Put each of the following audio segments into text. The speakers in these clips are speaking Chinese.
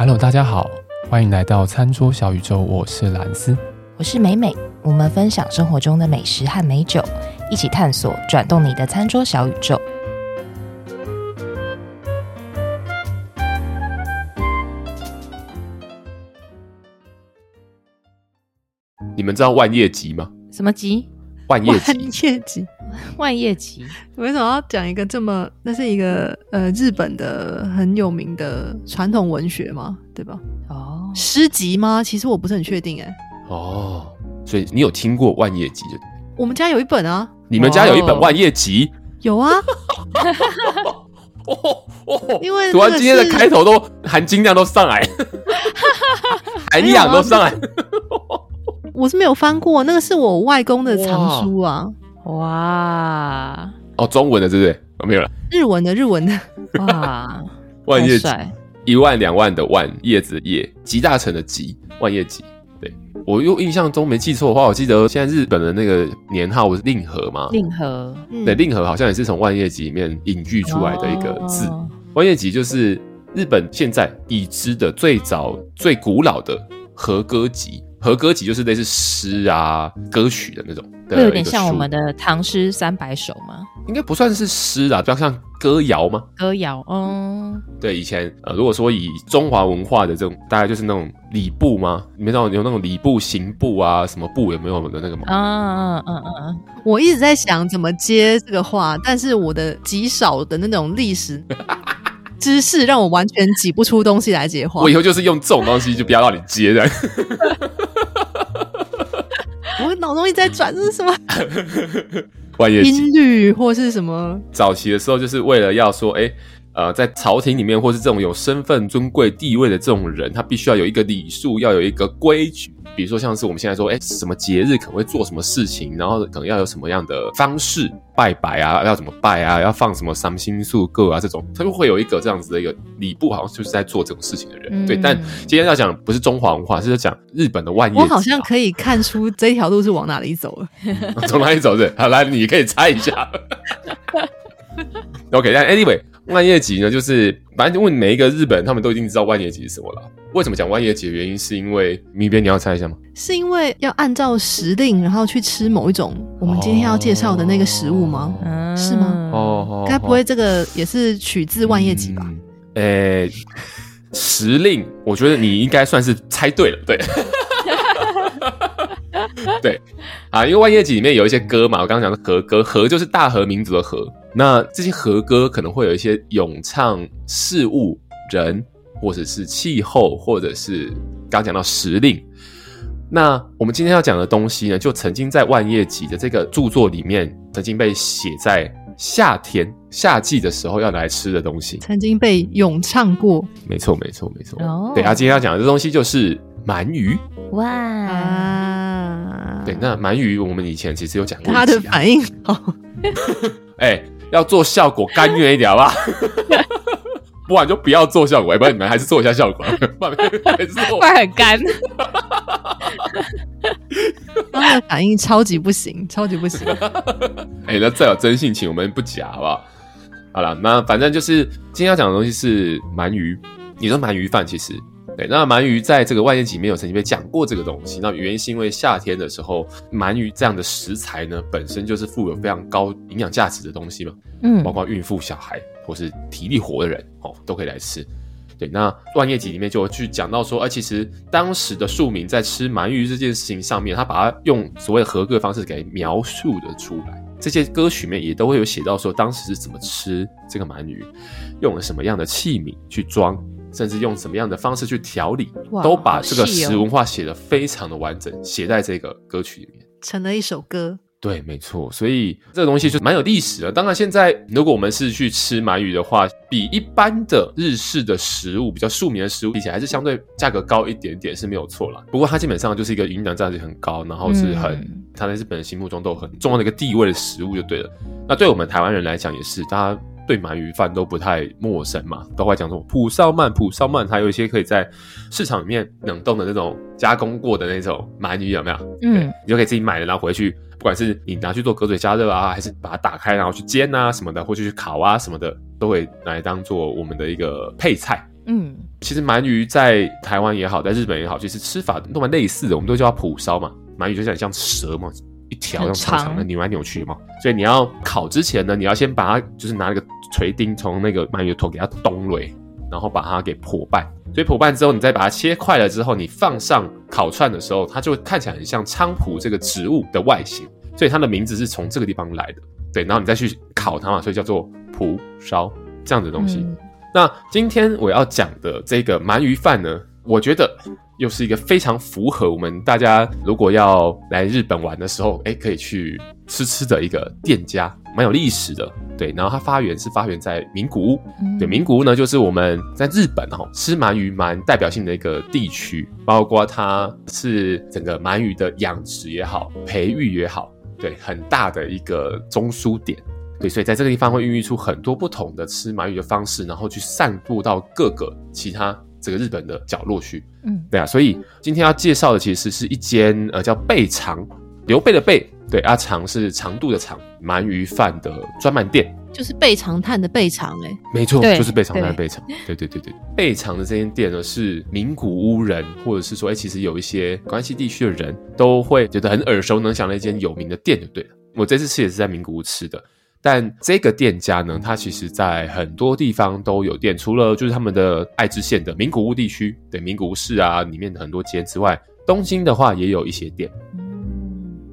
Hello，大家好，欢迎来到餐桌小宇宙。我是兰斯，我是美美。我们分享生活中的美食和美酒，一起探索转动你的餐桌小宇宙。你们知道万叶集吗？什么集？万叶集。万叶集。万叶集。为什么要讲一个这么？那是一个呃日本的很有名的传统文学吗？对吧？哦，诗集吗？其实我不是很确定哎。哦，所以你有听过万叶集？我们家有一本啊。你们家有一本万叶集？有啊。哦哦，因为突然今天的开头都含金量都上来，涵养都上来。我是没有翻过，那个是我外公的藏书啊！哇，哇哦，中文的对不对？哦，没有了，日文的，日文的。哇，万叶集，一万两万的万叶子的叶，集大成的集，万叶集。对，我又印象中没记错的话，我记得现在日本的那个年号是令和嘛？令和，对，令和好像也是从万叶集里面隐喻出来的一个字。哦、万叶集就是日本现在已知的最早、最古老的和歌集。和歌集就是类似诗啊、歌曲的那种的，会有点像我们的唐诗三百首吗？应该不算是诗啊，比较像歌谣吗？歌谣，嗯，对，以前呃，如果说以中华文化的这种，大概就是那种礼部吗？你们知道有那种礼部、刑部啊，什么部有没有的那个吗？嗯嗯嗯嗯，我一直在想怎么接这个话，但是我的极少的那种历史。知识让我完全挤不出东西来接话。我以后就是用这种东西，就不要让你接的。我脑中一直在转，这是什么？音律或是什么？早期的时候，就是为了要说，哎、欸，呃，在朝廷里面，或是这种有身份、尊贵地位的这种人，他必须要有一个礼数，要有一个规矩。比如说，像是我们现在说，哎、欸，什么节日可能会做什么事情，然后可能要有什么样的方式拜拜啊，要怎么拜啊，要放什么三星素个啊，这种，他就会有一个这样子的一个礼部，好像就是在做这种事情的人。嗯、对，但今天要讲不是中华文化，是在讲日本的万叶集。我好像可以看出这条路是往哪里走了。从哪里走的？好，来，你可以猜一下。OK，但 anyway。万叶集呢，就是反正问每一个日本人，他们都一定知道万叶集是什么了。为什么讲万叶集的原因，是因为米边你要猜一下吗？是因为要按照时令，然后去吃某一种我们今天要介绍的那个食物吗？哦、是吗？哦，该不会这个也是取自万叶集吧？诶、嗯欸，时令，我觉得你应该算是猜对了，对。对，啊，因为万叶集里面有一些歌嘛，我刚刚讲的和歌，和就是大和民族的和。那这些和歌可能会有一些咏唱事物、人，或者是气候，或者是刚讲到时令。那我们今天要讲的东西呢，就曾经在万叶集的这个著作里面，曾经被写在夏天夏季的时候要来吃的东西，曾经被咏唱过。没错，没错，没错。哦，对啊，今天要讲的这东西就是鳗鱼。哇啊！对，那鳗鱼我们以前其实有讲过，他的反应好。哎、欸，要做效果甘愿一点好不好？不然就不要做效果，要不然你们还是做一下效果，不然还是很干。他的反应超级不行，超级不行。哎、欸，那再有真性情，我们不假好不好？好了，那反正就是今天要讲的东西是鳗鱼。你说鳗鱼饭其实。对，那鳗鱼在这个万叶集里面有曾经被讲过这个东西。那原因是因为夏天的时候，鳗鱼这样的食材呢，本身就是富有非常高营养价值的东西嘛。嗯，包括孕妇、小孩或是体力活的人哦，都可以来吃。对，那万叶集里面就去讲到说，哎、啊，其实当时的庶民在吃鳗鱼这件事情上面，他把它用所谓的合格方式给描述的出来。这些歌曲里面也都会有写到说，当时是怎么吃这个鳗鱼，用了什么样的器皿去装。甚至用什么样的方式去调理，都把这个食文化写得非常的完整，写在这个歌曲里面，成了一首歌。对，没错，所以这个东西就蛮有历史的。当然，现在如果我们是去吃鳗鱼的话，比一般的日式的食物比较庶民的食物比起来，还是相对价格高一点点是没有错啦。不过它基本上就是一个营养价值很高，然后是很、嗯、它在日本人心目中都很重要的一个地位的食物就对了。那对我们台湾人来讲也是，大家对鳗鱼饭都不太陌生嘛，都会讲说蒲烧鳗、蒲烧鳗，还有一些可以在市场里面冷冻的那种加工过的那种鳗鱼有没有？嗯，你就可以自己买了，然后回去。不管是你拿去做隔水加热啊，还是把它打开然后去煎啊什么的，或者去烤啊什么的，都会来当做我们的一个配菜。嗯，其实鳗鱼在台湾也好，在日本也好，其实吃法都蛮类似的，我们都叫它蒲烧嘛。鳗鱼就像像蛇嘛，一条这样长长的扭来扭去嘛。所以你要烤之前呢，你要先把它就是拿那个锤钉从那个鳗鱼的头给它咚锐，然后把它给破半。所以破半之后，你再把它切块了之后，你放上烤串的时候，它就看起来很像菖蒲这个植物的外形。所以它的名字是从这个地方来的。对，然后你再去烤它嘛，所以叫做蒲烧这样的东西。嗯、那今天我要讲的这个鳗鱼饭呢，我觉得又是一个非常符合我们大家如果要来日本玩的时候，哎，可以去吃吃的一个店家，蛮有历史的。对，然后它发源是发源在名古屋。嗯、对，名古屋呢，就是我们在日本哈、哦、吃鳗鱼蛮代表性的一个地区，包括它是整个鳗鱼的养殖也好，培育也好，对，很大的一个中枢点。对，所以在这个地方会孕育出很多不同的吃鳗鱼的方式，然后去散布到各个其他这个日本的角落去。嗯，对啊，所以今天要介绍的其实是一间呃叫贝长，刘备的备。对，阿长是长度的长，鳗鱼饭的专卖店，就是备长炭的备长哎，没错，就是备长炭的备长，对对对对，备长的这间店呢是名古屋人，或者是说，哎，其实有一些关西地区的人都会觉得很耳熟能详的一间有名的店，就对了。我这次吃也是在名古屋吃的，但这个店家呢，它其实在很多地方都有店，除了就是他们的爱知县的名古屋地区，对名古屋市啊里面的很多街之外，东京的话也有一些店。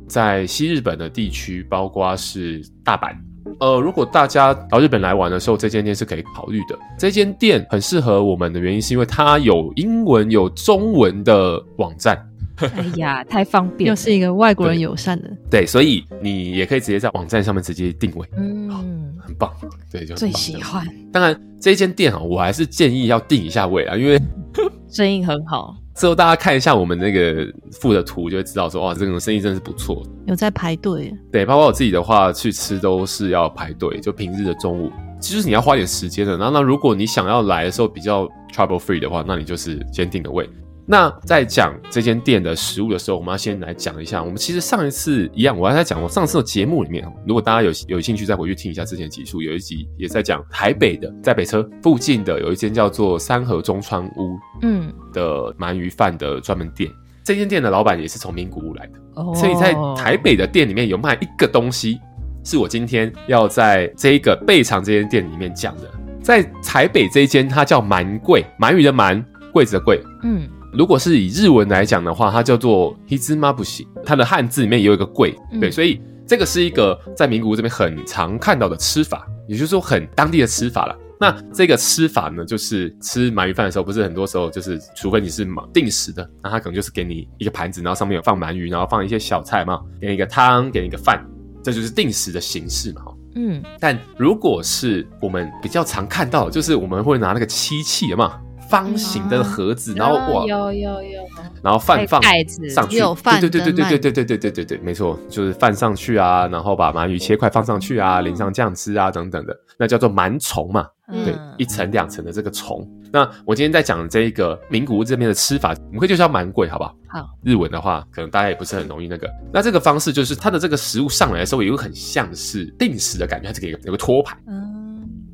在西日本的地区，包括是大阪。呃，如果大家到日本来玩的时候，这间店是可以考虑的。这间店很适合我们的原因，是因为它有英文、有中文的网站。哎呀，太方便，又是一个外国人友善的。对，所以你也可以直接在网站上面直接定位。嗯，很棒。对，就最喜欢。当然，这间店啊，我还是建议要定一下位啊，因为 生意很好。之后大家看一下我们那个附的图，就会知道说，哇，这种生意真是不错。有在排队。对，包括我自己的话，去吃都是要排队，就平日的中午，其实你要花点时间的。然后，那如果你想要来的时候比较 trouble free 的话，那你就是先定个位。那在讲这间店的食物的时候，我们要先来讲一下。我们其实上一次一样，我还在讲我上次的节目里面，如果大家有有兴趣，再回去听一下之前集数，有一集也在讲台北的，在北车附近的有一间叫做三河中川屋，嗯，的鳗鱼饭的专门店。嗯、这间店的老板也是从名古屋来的，哦、所以在台北的店里面有卖一个东西，是我今天要在这一个备长这间店里面讲的。在台北这一间，它叫鳗贵，鳗鱼的鳗，柜子的柜，嗯。如果是以日文来讲的话，它叫做 hitsumabushi，它的汉字里面也有一个贵，嗯、对，所以这个是一个在名古屋这边很常看到的吃法，也就是说很当地的吃法了。那这个吃法呢，就是吃鳗鱼饭的时候，不是很多时候就是，除非你是定时的，那他可能就是给你一个盘子，然后上面有放鳗鱼，然后放一些小菜嘛，给你一个汤，给你一个饭，这就是定时的形式嘛。嗯，但如果是我们比较常看到，就是我们会拿那个漆器嘛。方形的盒子，然后哇，有有有，然后饭放盖子上去，对对对对对对对对对对对对，没错，就是饭上去啊，然后把鳗鱼切块放上去啊，淋上酱汁啊等等的，那叫做鳗虫嘛，对，一层两层的这个虫。那我今天在讲这一个名古屋这边的吃法，我们可以就叫蛮贵，好不好？好，日文的话可能大家也不是很容易那个。那这个方式就是它的这个食物上来的时候，有个很像是定时的感觉，它这个有有个托盘。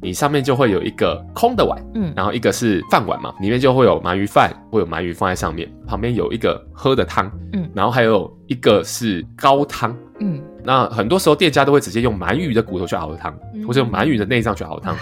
你上面就会有一个空的碗，嗯，然后一个是饭碗嘛，里面就会有鳗鱼饭，会有鳗鱼放在上面，旁边有一个喝的汤，嗯，然后还有一个是高汤，嗯，那很多时候店家都会直接用鳗鱼的骨头去熬的汤，嗯、或者用鳗鱼的内脏去熬汤，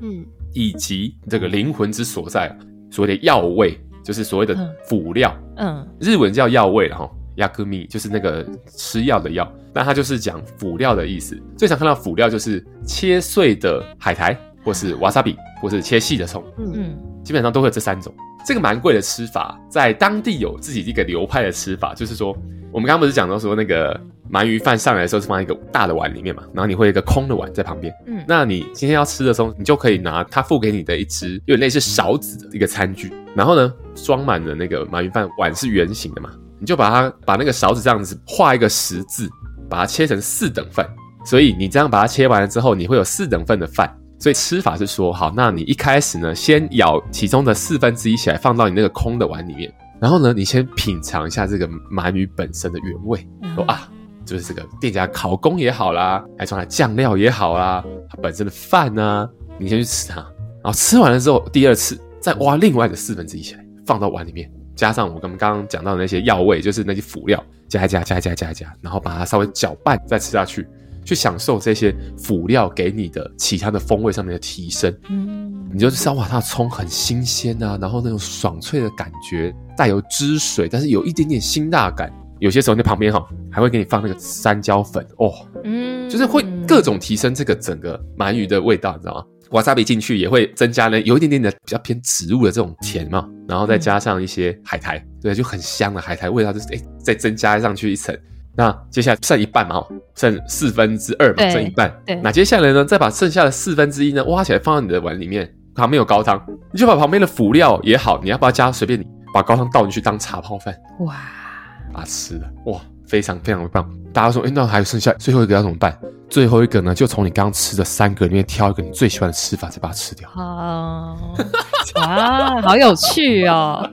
嗯，以及这个灵魂之所在，所谓的药味，就是所谓的辅料，嗯，日文叫药味，然后。亚克米就是那个吃药的药，那它就是讲辅料的意思。最常看到辅料就是切碎的海苔，或是瓦萨比，或是切细的葱。嗯，基本上都会有这三种。这个蛮贵的吃法，在当地有自己一个流派的吃法，就是说，我们刚刚不是讲到说那个鳗鱼饭上来的时候是放在一个大的碗里面嘛，然后你会有一个空的碗在旁边。嗯，那你今天要吃的时候，你就可以拿他付给你的一只有点类似勺子的一个餐具，然后呢，装满了那个鳗鱼饭，碗是圆形的嘛，你就把它把那个勺子这样子画一个十字，把它切成四等份。所以你这样把它切完了之后，你会有四等份的饭。所以吃法是说，好，那你一开始呢，先舀其中的四分之一起来，放到你那个空的碗里面，然后呢，你先品尝一下这个鳗鱼本身的原味，说啊。就是这个店家烤工也好啦，还装了酱料也好啦，它本身的饭呢、啊，你先去吃它，然后吃完了之后，第二次再挖另外的四分之一起来放到碗里面，加上我们刚刚讲到的那些药味，就是那些辅料，加一加加一加加一加，然后把它稍微搅拌再吃下去，去享受这些辅料给你的其他的风味上面的提升。嗯，你就知道哇，它的葱很新鲜啊，然后那种爽脆的感觉，带有汁水，但是有一点点辛辣感。有些时候那旁边哈还会给你放那个山椒粉哦，嗯，就是会各种提升这个整个鳗鱼的味道，你知道吗？瓦萨比进去也会增加呢，有一点点的比较偏植物的这种甜嘛，然后再加上一些海苔，对，就很香的海苔味道，就是诶再增加上去一层。那接下来剩一半嘛，剩四分之二嘛，剩一半。对，那接下来呢，再把剩下的四分之一呢挖起来放到你的碗里面，旁边有高汤，你就把旁边的辅料也好，你要不要加随便你，把高汤倒进去当茶泡饭。哇。把它吃了哇，非常非常的棒！大家说，哎，那还有剩下最后一个要怎么办？最后一个呢，就从你刚刚吃的三个里面挑一个你最喜欢的吃法，再把它吃掉。啊，啊，好有趣哦，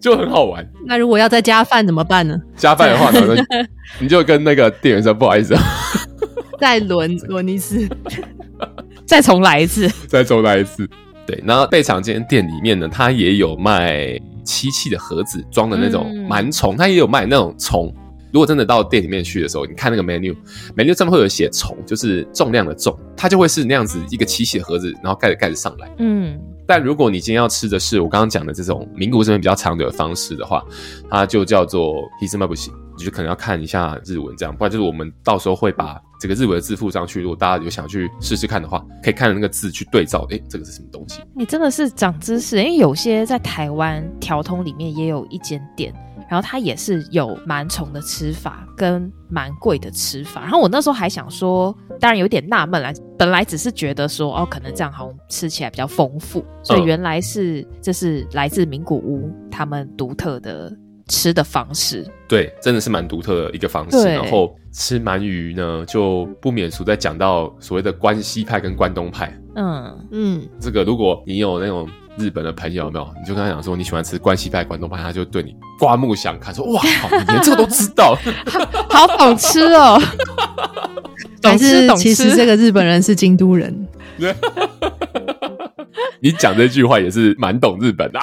就很好玩。那如果要再加饭怎么办呢？加饭的话呢，你就跟那个店员说不好意思，再轮轮一次，再重来一次，再重来一次。对，然后贝场这间店里面呢，它也有卖。漆器的盒子装的那种螨虫，它也有卖那种虫。如果真的到店里面去的时候，你看那个 menu，menu 上面会有写重，就是重量的重，它就会是那样子一个漆器的盒子，然后盖着盖子上来。嗯，但如果你今天要吃的是我刚刚讲的这种名古屋这边比较长久的方式的话，它就叫做 Hizumabushi，你就可能要看一下日文这样，不然就是我们到时候会把这个日文的字附上去。如果大家有想去试试看的话，可以看着那个字去对照，诶，这个是什么东西？你真的是长知识，因为有些在台湾条通里面也有一间店。然后它也是有蛮虫的吃法跟蛮贵的吃法，然后我那时候还想说，当然有点纳闷啦，本来只是觉得说哦，可能这样好像吃起来比较丰富，所以原来是这是来自名古屋他们独特的吃的方式。对，真的是蛮独特的一个方式。然后吃鳗鱼呢，就不免俗在讲到所谓的关西派跟关东派。嗯嗯，这个如果你有那种。日本的朋友有没有？你就跟他讲说你喜欢吃关西派、关东派，他就对你刮目相看，说哇，你连这个都知道，好 懂吃哦。懂吃懂吃。其实这个日本人是京都人。你讲这句话也是蛮懂日本的。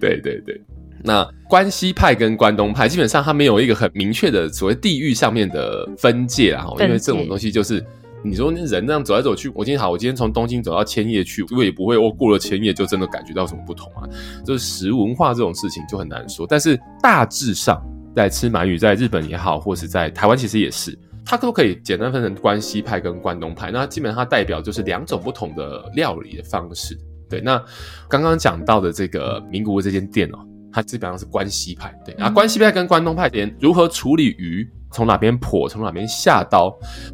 对对对，那关西派跟关东派基本上它没有一个很明确的所谓地域上面的分界啊，因为这种东西就是。你说那人这样走来走去，我今天好，我今天从东京走到千叶去，我也不会，我过了千叶就真的感觉到什么不同啊。就是食文化这种事情就很难说，但是大致上在吃鳗鱼，在日本也好，或是在台湾其实也是，它都可以简单分成关西派跟关东派。那基本上它代表就是两种不同的料理的方式。对，那刚刚讲到的这个名古屋这间店哦，它基本上是关西派。对，啊，关西派跟关东派连如何处理鱼。从哪边剖，从哪边下刀，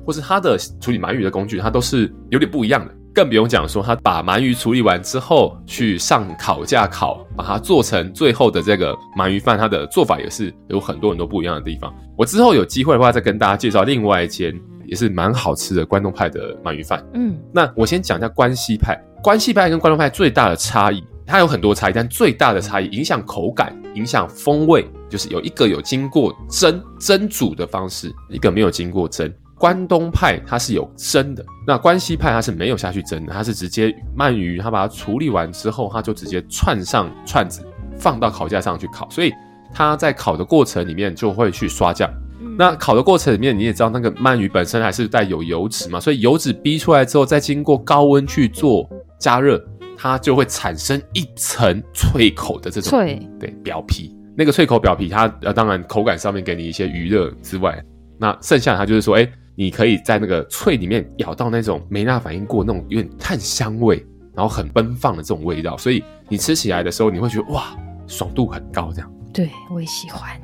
或是他的处理鳗鱼的工具，它都是有点不一样的。更不用讲说，他把鳗鱼处理完之后，去上烤架烤，把它做成最后的这个鳗鱼饭，它的做法也是有很多很多不一样的地方。我之后有机会的话，再跟大家介绍另外一间也是蛮好吃的关东派的鳗鱼饭。嗯，那我先讲一下关西派，关西派跟关东派最大的差异。它有很多差异，但最大的差异影响口感、影响风味，就是有一个有经过蒸蒸煮的方式，一个没有经过蒸。关东派它是有蒸的，那关西派它是没有下去蒸的，它是直接鳗鱼，它把它处理完之后，它就直接串上串子，放到烤架上去烤。所以它在烤的过程里面就会去刷酱。那烤的过程里面你也知道，那个鳗鱼本身还是带有油脂嘛，所以油脂逼出来之后，再经过高温去做加热。它就会产生一层脆口的这种脆对表皮，那个脆口表皮它，它呃当然口感上面给你一些余热之外，那剩下的它就是说，哎，你可以在那个脆里面咬到那种没那反应过那种有点炭香味，然后很奔放的这种味道，所以你吃起来的时候你会觉得哇，爽度很高这样。对，我也喜欢。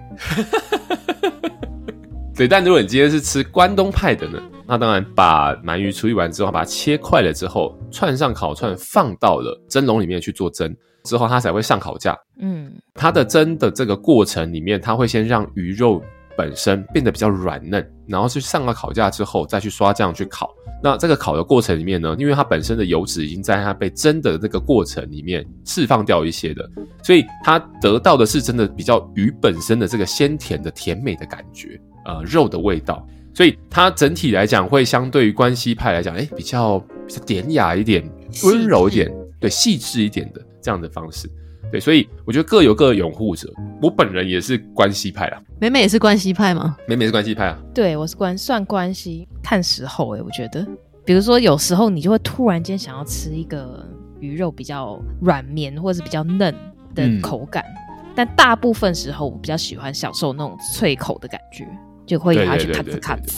对，但如果你今天是吃关东派的呢？那当然，把鳗鱼处理完之后，把它切块了之后，串上烤串，放到了蒸笼里面去做蒸，之后它才会上烤架。嗯，它的蒸的这个过程里面，它会先让鱼肉本身变得比较软嫩，然后去上了烤架之后，再去刷酱去烤。那这个烤的过程里面呢，因为它本身的油脂已经在它被蒸的这个过程里面释放掉一些的，所以它得到的是真的比较鱼本身的这个鲜甜的甜美的感觉，呃，肉的味道。所以它整体来讲，会相对于关系派来讲，哎，比较比较典雅一点，温柔一点，对，细致一点的这样的方式，对，所以我觉得各有各的拥护者。我本人也是关系派啦，美美也是关系派吗？美美是关系派啊，对，我是关算关系，看时候哎，我觉得，比如说有时候你就会突然间想要吃一个鱼肉比较软绵或者是比较嫩的口感，嗯、但大部分时候我比较喜欢享受那种脆口的感觉。就会拿去咔哧咔哧。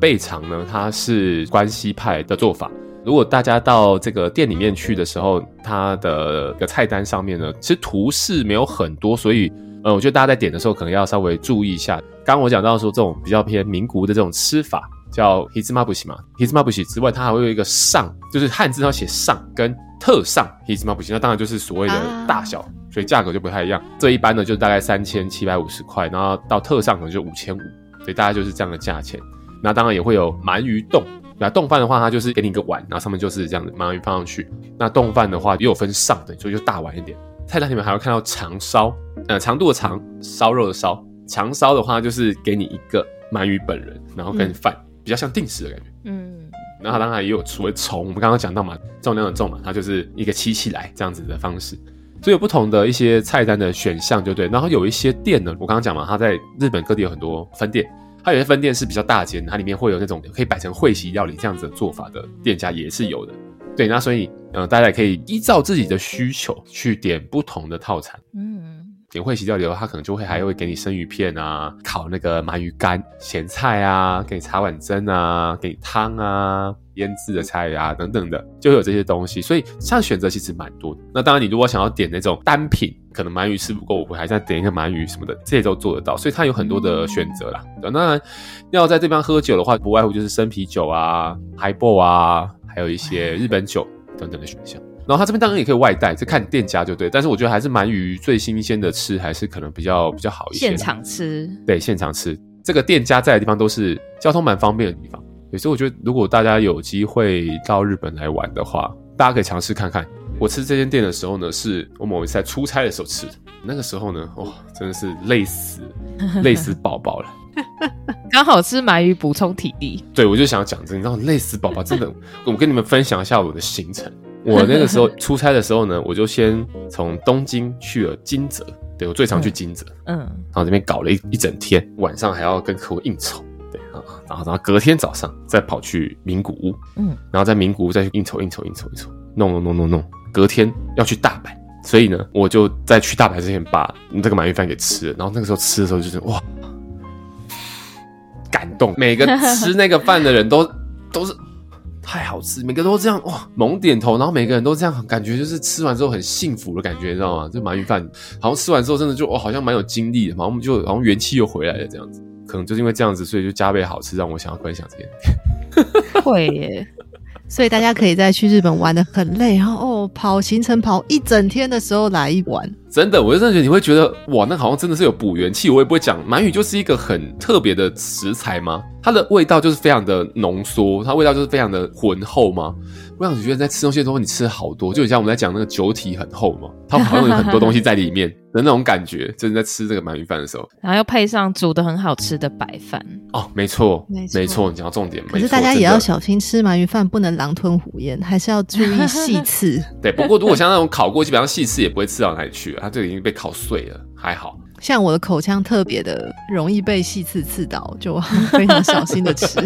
备长呢，它是关西派的做法。如果大家到这个店里面去的时候，它的个菜单上面呢，其实图示没有很多，所以呃，我觉得大家在点的时候可能要稍微注意一下。刚刚我讲到说，这种比较偏名古屋的这种吃法叫 hitsumabushi 嘛，hitsumabushi 之外，它还会有一个上，就是汉字要写上跟特上 hitsumabushi，那当然就是所谓的大小。啊所以价格就不太一样，这一般呢就大概三千七百五十块，然后到特上可能就五千五，所以大概就是这样的价钱。那当然也会有鳗鱼冻，那冻饭的话，它就是给你一个碗，然后上面就是这样子鳗鱼放上去。那冻饭的话也有分上的，所以就大碗一点。菜单里面还会看到长烧，呃，长度的长，烧肉的烧。长烧的话就是给你一个鳗鱼本人，然后跟饭、嗯、比较像定时的感觉。嗯，那它当然也有除了虫，我们刚刚讲到嘛，重量的重嘛，它就是一个七起来这样子的方式。所以有不同的一些菜单的选项，就对。然后有一些店呢，我刚刚讲嘛，它在日本各地有很多分店，它有些分店是比较大间，它里面会有那种可以摆成会席料理这样子的做法的店家也是有的。对，那所以呃，大家也可以依照自己的需求去点不同的套餐。嗯。点会席料理的话，他可能就会还会给你生鱼片啊，烤那个鳗鱼干、咸菜啊，给你茶碗蒸啊，给你汤啊，腌制的菜啊等等的，就会有这些东西。所以像选择其实蛮多。那当然，你如果想要点那种单品，可能鳗鱼吃不够，我还在点一个鳗鱼什么的，这些都做得到。所以它有很多的选择啦。当然，要在这边喝酒的话，不外乎就是生啤酒啊、h i b a 啊，还有一些日本酒等等的选项。然后他这边当然也可以外带，就看店家就对。但是我觉得还是鳗鱼最新鲜的吃，还是可能比较比较好一些。现场吃，对，现场吃。这个店家在的地方都是交通蛮方便的地方。所以我觉得如果大家有机会到日本来玩的话，大家可以尝试看看。我吃这间店的时候呢，是我某一次在出差的时候吃的。那个时候呢，哇，真的是累死，累死宝宝了。刚好吃鳗鱼补充体力。对，我就想讲这，你知道累死宝宝真的。我跟你们分享一下我的行程。我那个时候出差的时候呢，我就先从东京去了金泽，对，我最常去金泽，嗯，然后这边搞了一一整天，晚上还要跟客户应酬，对啊，然后然后隔天早上再跑去名古屋，嗯，然后在名古屋再去应酬应酬应酬应酬，弄弄弄弄弄，隔天要去大阪，所以呢，我就在去大阪之前把这个鳗鱼饭给吃了，然后那个时候吃的时候就是哇，感动，每个吃那个饭的人都都是。太好吃，每个都这样哇，猛点头，然后每个人都这样，感觉就是吃完之后很幸福的感觉，你知道吗？这鳗鱼饭好像吃完之后真的就哦，好像蛮有精力的，然后就然后元气又回来了这样子。可能就是因为这样子，所以就加倍好吃，让我想要分享这件。会耶，所以大家可以在去日本玩的很累，然后哦跑行程跑一整天的时候来一碗。真的，我就真的觉得你会觉得哇，那好像真的是有补元气。我也不会讲鳗鱼就是一个很特别的食材吗？它的味道就是非常的浓缩，它味道就是非常的浑厚吗？我想觉得在吃东西的时候，你吃了好多，就很像我们在讲那个酒体很厚嘛，它好像有很多东西在里面的那种感觉。就是在吃这个鳗鱼饭的时候，然后又配上煮的很好吃的白饭哦，没错，没错，没错，你讲到重点。可是大家也要小心吃鳗鱼饭，不能狼吞虎咽，还是要注意 细刺。对，不过如果像那种烤过，基本上细刺也不会刺到哪里去，它这已经被烤碎了，还好。像我的口腔特别的容易被细刺刺到，就 非常小心的吃。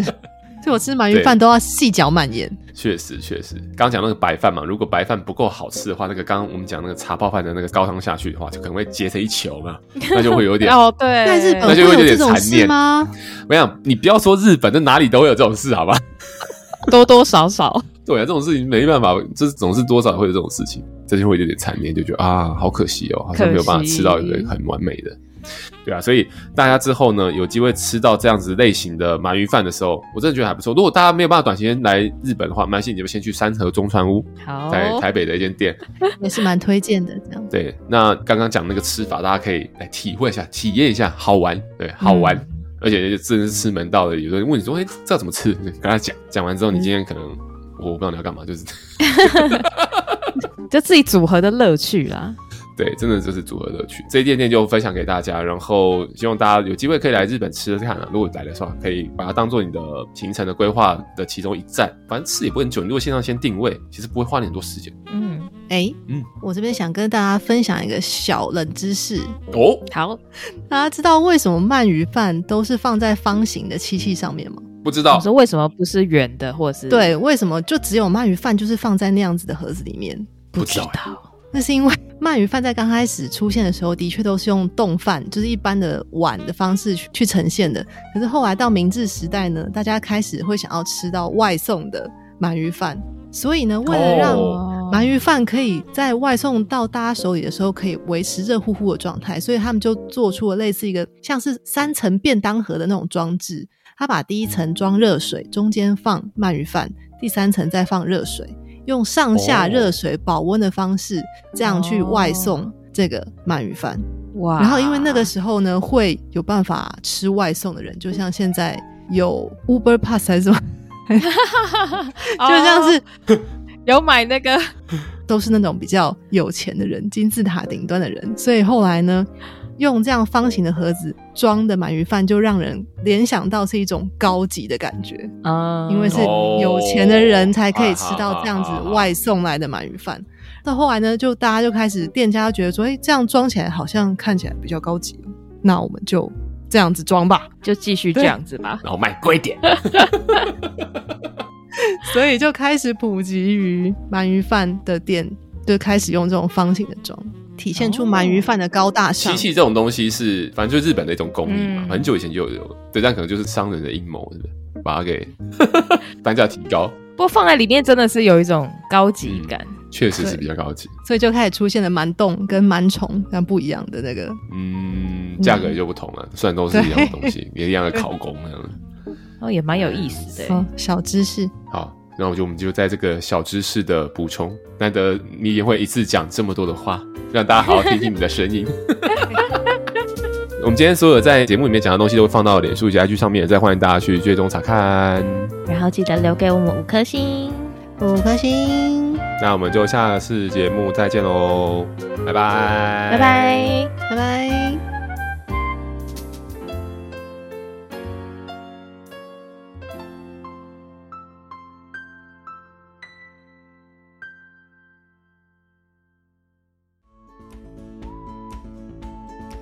所以我吃鳗鱼饭都要细嚼慢咽。确实确实，刚刚讲那个白饭嘛，如果白饭不够好吃的话，那个刚刚我们讲那个茶泡饭的那个高汤下去的话，就可能会结成一球嘛，那就会有点哦，对，在日本那就会有点残念吗？我想你不要说日本，那哪里都会有这种事，好吧？多多少少。对啊，这种事情没办法，就是总是多少会有这种事情，这就会有点残念，就觉得啊，好可惜哦，好像没有办法吃到一个很完美的。对啊，所以大家之后呢，有机会吃到这样子类型的鳗鱼饭的时候，我真的觉得还不错。如果大家没有办法短时间来日本的话，蛮建议你们先去三河中川屋，好，在台北的一间店，也是蛮推荐的。这样对，那刚刚讲那个吃法，大家可以来体会一下、体验一下，好玩，对，好玩，嗯、而且真的是吃门道的。有人问你说：“哎，这怎么吃？”跟他讲，讲完之后，你今天可能、嗯、我不知道你要干嘛，就是 就自己组合的乐趣啦。对，真的就是组合乐趣。这一点点就分享给大家，然后希望大家有机会可以来日本吃吃看啊。如果来的话，可以把它当做你的行程的规划的其中一站。反正吃也不会很久，你如果线上先定位，其实不会花你很多时间。嗯，哎，嗯，我这边想跟大家分享一个小冷知识哦。好，大家知道为什么鳗鱼饭都是放在方形的漆器上面吗？不知道。我说为什么不是圆的，或者是对？为什么就只有鳗鱼饭就是放在那样子的盒子里面？不知道。那是因为 鳗鱼饭在刚开始出现的时候，的确都是用冻饭，就是一般的碗的方式去去呈现的。可是后来到明治时代呢，大家开始会想要吃到外送的鳗鱼饭，所以呢，为了让鳗鱼饭可以在外送到大家手里的时候可以维持热乎乎的状态，所以他们就做出了类似一个像是三层便当盒的那种装置。他把第一层装热水，中间放鳗鱼饭，第三层再放热水。用上下热水保温的方式，这样去外送这个鳗鱼饭。哇！然后因为那个时候呢，会有办法吃外送的人，就像现在有 Uber Pass 还是什么，就像是有买那个，都是那种比较有钱的人，金字塔顶端的人。所以后来呢，用这样方形的盒子装的鳗鱼饭，就让人联想到是一种高级的感觉。啊，因为是有钱的人才可以吃到这样子外送来的鳗鱼饭。到后来呢，就大家就开始店家就觉得说，哎，这样装起来好像看起来比较高级，那我们就这样子装吧，就继续这样子吧，然后卖贵点，所以就开始普及于鳗鱼饭的店，就开始用这种方形的装。体现出鳗鱼饭的高大上。漆器这种东西是，反正就是日本的一种工艺嘛，嗯、很久以前就有，对，但可能就是商人的阴谋，是不是？把它给 单价提高。不过放在里面真的是有一种高级感，确、嗯、实是比较高级。所以就开始出现了鳗冻跟鳗虫那不一样的那个，嗯，价格也就不同了。嗯、虽然都是一样的东西，也一样的考工那样。哦，也蛮有意思的、哦，小知识。好。那我就我们就在这个小知识的补充，难得你也会一次讲这么多的话，让大家好好听听你的声音。我们今天所有在节目里面讲的东西都会放到脸书以及 IG 上面，再欢迎大家去追踪查看。然后记得留给我们五颗星，五颗星。那我们就下次节目再见喽，拜拜，拜拜，拜拜。